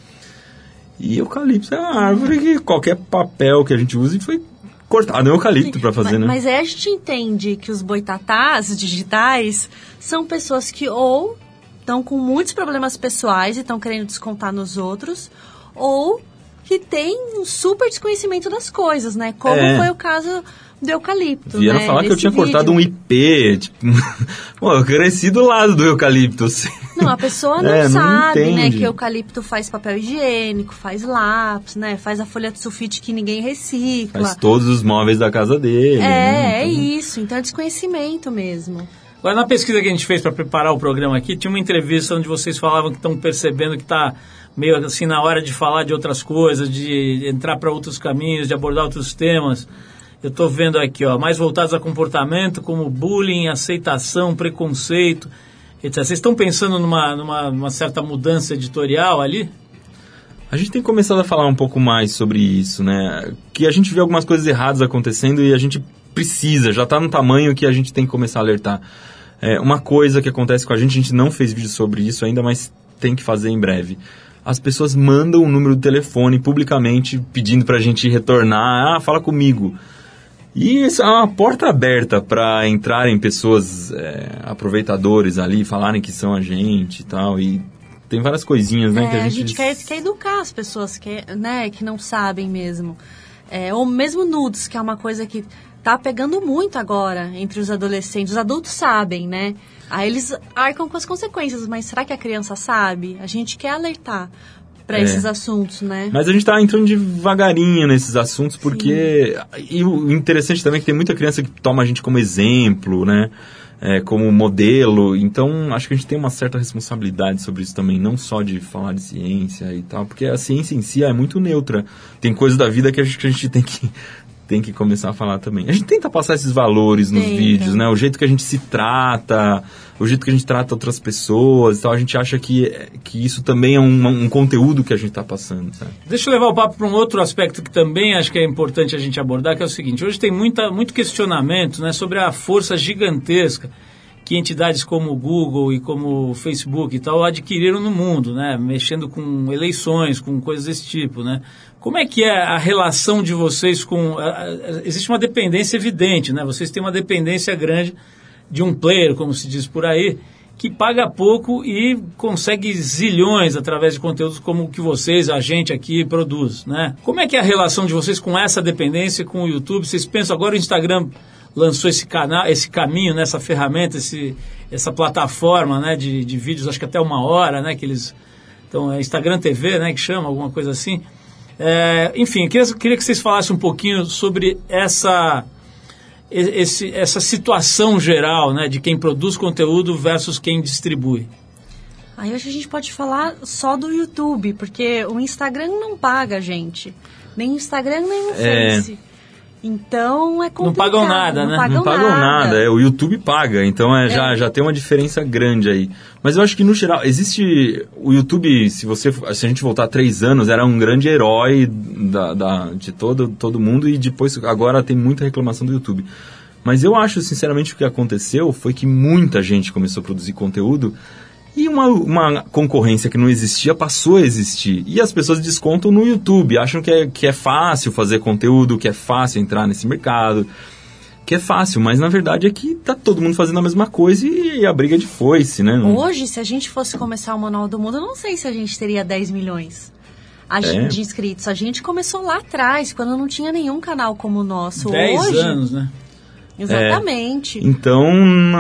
E eucalipto é uma árvore que qualquer papel que a gente use foi cortado em eucalipto para fazer, mas, né? mas aí a gente entende que os boitatás digitais são pessoas que ou estão com muitos problemas pessoais e estão querendo descontar nos outros, ou que têm um super desconhecimento das coisas, né? Como É. foi o caso do eucalipto. Vieram né? falar que eu tinha cortado um vídeo. IP, tipo... Pô, eu cresci do lado do eucalipto, eu sei. Não, a pessoa não É, não sabe, né, entende. que eucalipto faz papel higiênico, faz lápis, né, faz a folha de sulfite que ninguém recicla. Faz todos os móveis da casa dele. né? É, é Então, isso. Então é desconhecimento mesmo. Agora, na pesquisa que a gente fez para preparar o programa aqui, tinha uma entrevista onde vocês falavam que estão percebendo que está meio assim na hora de falar de outras coisas, de entrar para outros caminhos, de abordar outros temas. Eu estou vendo aqui, ó, mais voltados a comportamento como bullying, aceitação, preconceito, etc. Vocês estão pensando numa, numa, numa certa mudança editorial ali? A gente tem começado a falar um pouco mais sobre isso, né? Que a gente vê algumas coisas erradas acontecendo e a gente precisa, já está no tamanho que a gente tem que começar a alertar. É, uma coisa que acontece com a gente, a gente não fez vídeo sobre isso ainda, mas tem que fazer em breve. As pessoas mandam o número do telefone publicamente pedindo pra gente retornar, ah, fala comigo. E isso é uma porta aberta para entrarem pessoas é, aproveitadores ali, falarem que são a gente e tal. E tem várias coisinhas, né? É, que a gente quer, quer educar as pessoas que, né, que não sabem mesmo. É, ou mesmo nudes, que é uma coisa que tá pegando muito agora entre os adolescentes. Os adultos sabem, né? Aí eles arcam com as consequências, mas será que a criança sabe? A gente quer alertar para É. esses assuntos, né? Mas a gente tá entrando devagarinho nesses assuntos, porque. E o interessante também é que tem muita criança que toma a gente como exemplo, né? É, como modelo. Então, acho que a gente tem uma certa responsabilidade sobre isso também, não só de falar de ciência e tal, porque a ciência em si é muito neutra. Tem coisas da vida que a gente, que a gente tem que. Tem que começar a falar também. A gente tenta passar esses valores nos Tenta. vídeos, né? O jeito que a gente se trata, o jeito que a gente trata outras pessoas e tal. A gente acha que, que isso também é um, um conteúdo que a gente tá passando, sabe? Deixa eu levar o papo para um outro aspecto que também acho que é importante a gente abordar, que é o seguinte: hoje tem muita, muito questionamento né, sobre a força gigantesca que entidades como o Google e como o Facebook e tal adquiriram no mundo, né, mexendo com eleições, com coisas desse tipo, né? Como é que é a relação de vocês com existe uma dependência evidente, né? Vocês têm uma dependência grande de um player, como se diz por aí, que paga pouco e consegue zilhões através de conteúdos como o que vocês, a gente aqui, produz, né? Como é que é a relação de vocês com essa dependência com o YouTube? Vocês pensam agora o Instagram lançou esse canal, esse caminho, né, essa ferramenta, esse, essa plataforma, né, de, de vídeos, acho que até uma hora, né, que eles então é Instagram TV, né, que chama alguma coisa assim. É, enfim, queria, queria que vocês falassem um pouquinho sobre essa esse, essa situação geral, né, de quem produz conteúdo versus quem distribui. Aí hoje a gente pode falar só do YouTube, porque o Instagram não paga a gente. Nem o Instagram, nem o É. Face. Então é complicado. pagam nada, não né? Pagam não pagam nada. é, o YouTube paga, então é, Já, já tem uma diferença grande aí. Mas eu acho que no geral, existe. O YouTube, se você se a gente voltar três anos, era um grande herói da, da- de todo, todo mundo e depois agora tem muita reclamação do YouTube. Mas eu acho, sinceramente, que o que aconteceu foi que muita gente começou a produzir conteúdo e uma, uma concorrência que não existia passou a existir. E as pessoas descontam no YouTube, acham que é, que é fácil fazer conteúdo, que é fácil entrar nesse mercado, que é fácil, mas na verdade é que tá todo mundo fazendo a mesma coisa e a briga é de foice, né? Não- Hoje, se a gente fosse começar o Manual do Mundo, eu não sei se a gente teria 10 milhões a É. gente- de inscritos. A gente começou lá atrás, quando não tinha nenhum canal como o nosso. Dez Hoje, anos, né? Exatamente. Então,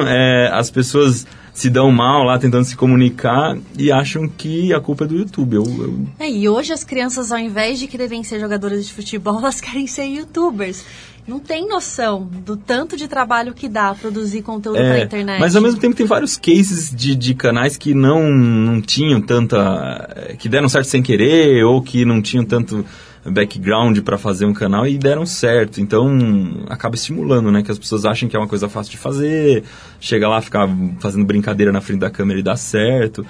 é, as pessoas se dão mal lá tentando se comunicar e acham que a culpa é do YouTube. Eu, eu- É, e hoje as crianças, ao invés de quererem ser jogadoras de futebol, elas querem ser youtubers. Não tem noção do tanto de trabalho que dá produzir conteúdo É, pra internet. Mas ao mesmo tempo tem vários cases de, de canais que não, não tinham tanta. eh, que deram certo sem querer, ou que não tinham tanto background para fazer um canal e deram certo. Então acaba estimulando, né? Que as pessoas achem que é uma coisa fácil de fazer, chega lá, ficar fazendo brincadeira na frente da câmera e dá certo.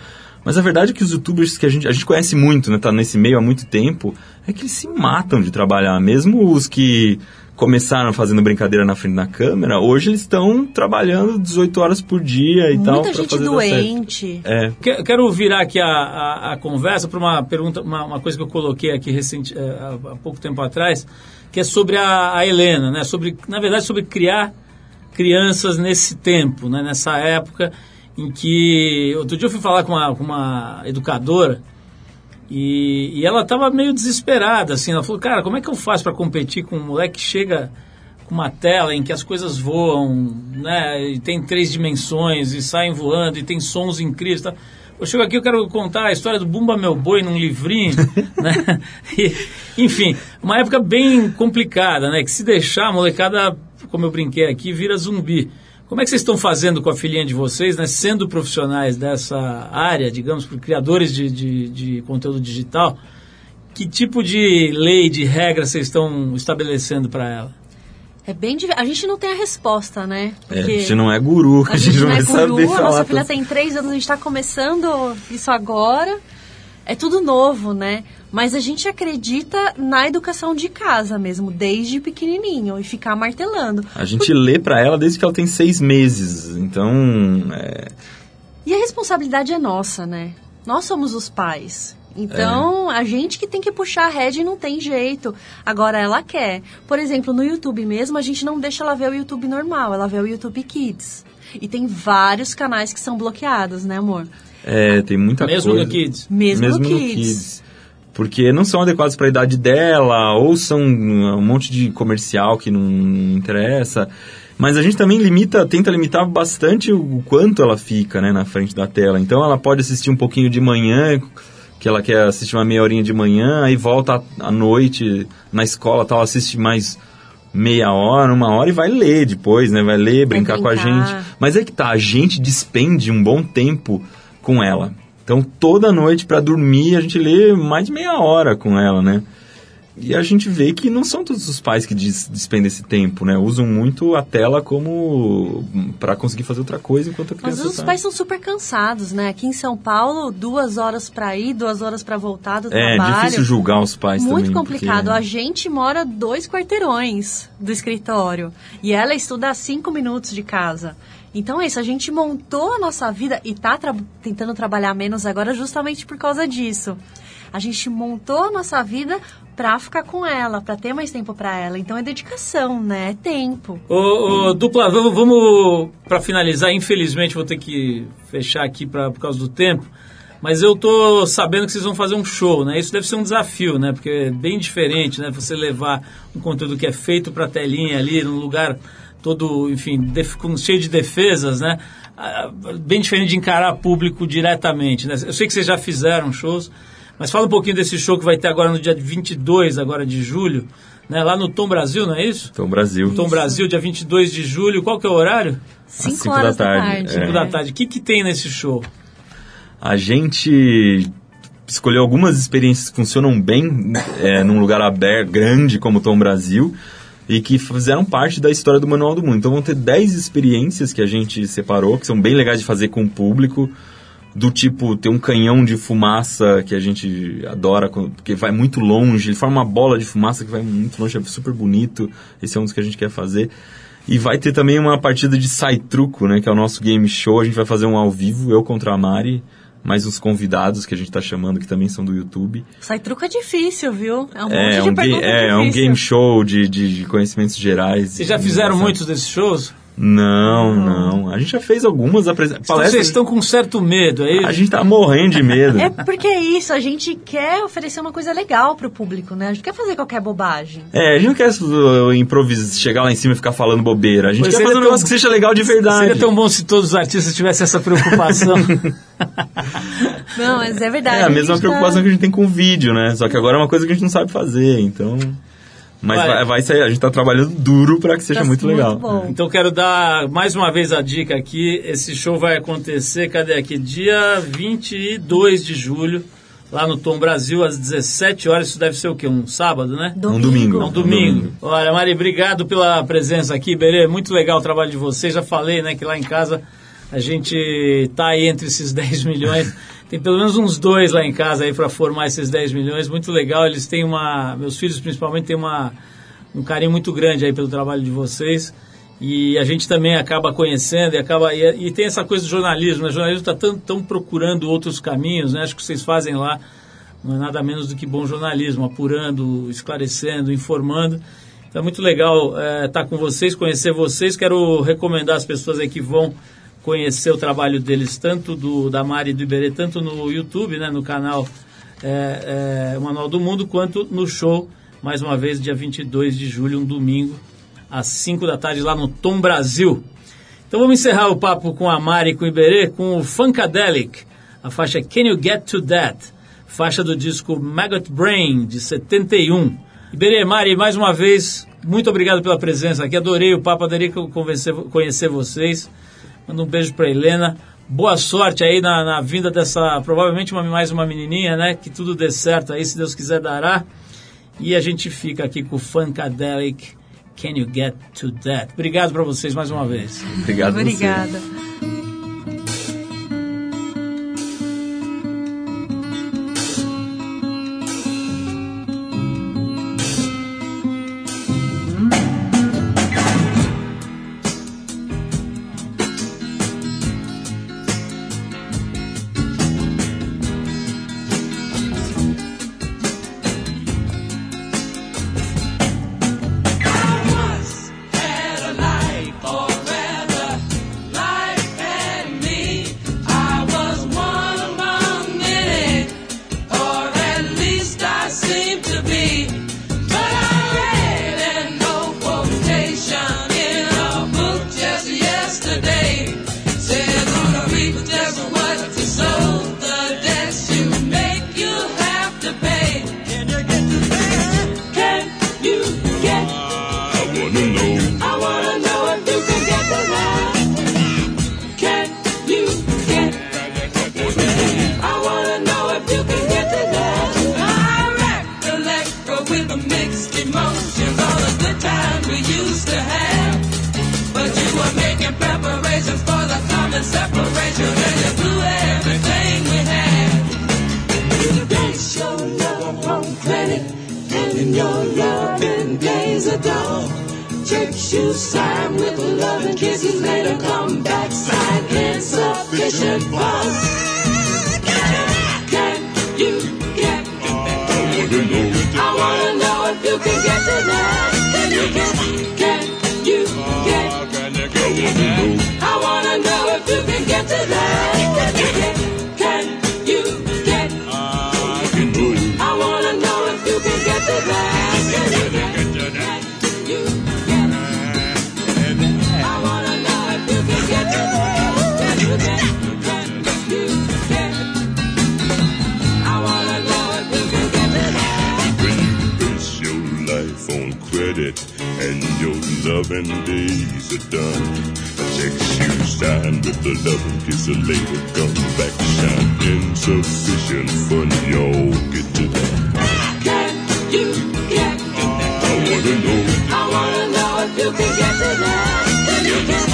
Mas a verdade é que os youtubers que a gente, a gente conhece muito, né? Tá nesse meio há muito tempo, é que eles se matam de trabalhar. Mesmo os que começaram fazendo brincadeira na frente da câmera, hoje eles estão trabalhando 18 horas por dia e tal. Muita gente doente. É, Que- Quero virar aqui a, a, a conversa para uma pergunta, uma, uma coisa que eu coloquei aqui recente, eh, há, há pouco tempo atrás, que é sobre a, a Helena, né? Sobre, na verdade, sobre criar crianças nesse tempo, né? Nessa época em que outro dia eu fui falar com uma, com uma educadora e, e ela estava meio desesperada, assim. Ela falou, cara, como é que eu faço para competir com um moleque que chega com uma tela em que as coisas voam, né? E tem três dimensões e saem voando e tem sons incríveis, tal. Eu chego aqui, eu quero contar a história do Bumba Meu Boi num livrinho, né? E, enfim, uma época bem complicada, né? Que se deixar a molecada, como eu brinquei aqui, vira zumbi. Como é que vocês estão fazendo com a filhinha de vocês, né? Sendo profissionais dessa área, digamos, criadores de, de, de conteúdo digital, que tipo de lei, de regra vocês estão estabelecendo para ela? É bem difícil. A gente não tem a resposta, né? É, a gente não é guru, a, gente, não é vai guru, saber a falar. nossa filha tudo. tem três anos, a gente está começando isso agora. É tudo novo, né? Mas a gente acredita na educação de casa mesmo, desde pequenininho, e ficar martelando. A gente lê pra ela desde que ela tem seis meses. Então, é, E a responsabilidade é nossa, né? Nós somos os pais. Então, a gente que tem que puxar a rédea e não tem jeito. Agora, ela quer. Por exemplo, no YouTube mesmo, a gente não deixa ela ver o YouTube normal, ela vê o YouTube Kids. E tem vários canais que são bloqueados, né, amor? é, tem muita Mesmo coisa. no Kids? Mesmo, Mesmo no no Kids. Kids. Porque não são adequados para a idade dela, ou são um monte de comercial que não interessa. Mas a gente também limita, tenta limitar bastante o quanto ela fica né, na frente da tela. Então ela pode assistir um pouquinho de manhã, que ela quer assistir uma meia horinha de manhã, aí volta à noite na escola, tal, assiste mais meia hora, uma hora e vai ler depois, né? Vai ler, brincar, com a brincar. gente. Mas é que tá, a gente despende um bom tempo com ela. Então toda noite para dormir a gente lê mais de meia hora com ela, né? E a gente vê que não são todos os pais que dis- despendem esse tempo, né? Usam muito a tela como para conseguir fazer outra coisa enquanto a Mas criança os tá. pais são super cansados, né? Aqui em São Paulo, duas horas para ir, duas horas para voltar do É trabalho. difícil julgar os pais Muito também. complicado. porque- A gente mora dois quarteirões do escritório. E ela estuda a cinco minutos de casa. Então é isso, a gente montou a nossa vida e tá tra- tentando trabalhar menos agora justamente por causa disso. A gente montou a nossa vida pra ficar com ela, pra ter mais tempo pra ela. Então é dedicação, né? É tempo. Ô, ô, dupla, vamos, vamos para finalizar. Infelizmente vou ter que fechar aqui pra, por causa do tempo. Mas eu tô sabendo que vocês vão fazer um show, né? Isso deve ser um desafio, né? Porque é bem diferente, né? Você levar um conteúdo que é feito para telinha ali, num lugar todo, enfim, def- com- cheio de defesas, né? Ah, Bem diferente de encarar público diretamente, né? Eu sei que vocês já fizeram shows, mas fala um pouquinho desse show que vai ter agora no dia 22 agora de julho, né? Lá no Tom Brasil, não é isso? Então, Brasil. Tom Brasil, dia 22 de julho. Qual que é o horário? Cinco, cinco horas da tarde, tarde. é. 5 né? da tarde. O que, que tem nesse show? A gente escolheu algumas experiências que funcionam bem é, num lugar aberto, grande como o Tom Brasil, e que fizeram parte da história do Manual do Mundo. Então vão ter 10 experiências que a gente separou, que são bem legais de fazer com o público, do tipo ter um canhão de fumaça que a gente adora, porque vai muito longe, ele forma uma bola de fumaça que vai muito longe, é super bonito. Esse é um dos que a gente quer fazer. E vai ter também uma partida de sai truco, né, que é o nosso game show. A gente vai fazer um ao vivo, eu contra a Mari, mais uns convidados que a gente tá chamando que também são do YouTube. Sai truco é difícil, viu? É um monte É de um, ga- pergunta é um game show de, de, de conhecimentos gerais. Vocês já fizeram muitos desses shows? Não, não. A gente já fez algumas apresentações. Vocês estão com um certo medo, é A gente tá morrendo de medo. É porque é isso, a gente quer oferecer uma coisa legal pro público, né? A gente quer fazer qualquer bobagem. É, a gente não quer uh, improvisar, chegar lá em cima e ficar falando bobeira. A gente Pois quer fazer um tão- negócio que seja legal de verdade. Seria tão bom se todos os artistas tivessem essa preocupação. Não, mas é verdade. É a mesma gente tá- preocupação que a gente tem com o vídeo, né? Só que agora é uma coisa que a gente não sabe fazer, então... Mas Vai. vai, vai sair, a gente tá trabalhando duro para que seja Tá muito legal. bom. então quero dar mais uma vez a dica aqui. Esse show vai acontecer, cadê aqui? Dia 22 de julho, lá no Tom Brasil, às 17 horas. Isso deve ser o quê? Um sábado, né? Um domingo. É um domingo. Olha, Mari, obrigado pela presença aqui, Berê. Muito legal o trabalho de vocês. Já falei, né, que lá em casa a gente tá aí entre esses 10 milhões. Tem pelo menos uns dois lá em casa aí para formar esses 10 milhões. Muito legal. Eles têm uma. Meus filhos, principalmente, têm uma, um carinho muito grande aí pelo trabalho de vocês. E a gente também acaba conhecendo e acaba. E, e tem essa coisa do jornalismo, né? O jornalismo está tão, tão procurando outros caminhos, né? Acho que vocês fazem lá não é nada menos do que bom jornalismo, apurando, esclarecendo, informando. Então é muito legal estar com vocês, conhecer vocês. Quero recomendar as pessoas aí que vão conhecer o trabalho deles, tanto do da Mari e do Iberê, tanto no YouTube, né, no canal é, é, Manual do Mundo, quanto no show, mais uma vez, dia 22 de julho, um domingo, às 5 da tarde, lá no Tom Brasil. Então vamos encerrar o papo com a Mari e com o Iberê com o Funkadelic, A faixa Can You Get To That? Faixa do disco Maggot Brain, de 71. Iberê, Mari, mais uma vez, muito obrigado pela presença aqui. Adorei o papo, adorei conhecer vocês. Manda um beijo pra Helena. Boa sorte aí na, na vinda dessa, provavelmente uma, mais uma menininha, né? Que tudo dê certo aí, se Deus quiser dará. E a gente fica aqui com o Funkadelic Can You Get To That? Obrigado para vocês mais uma vez. Obrigado Obrigada. phone credit, and your loving days are done. I text you signed with the loving kiss, a later come back shine. Insufficient fun, y'all get to that. How can you get to that? I wanna know. I wanna know if you can get to that. Can you get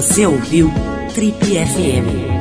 Você ouviu Trip FM.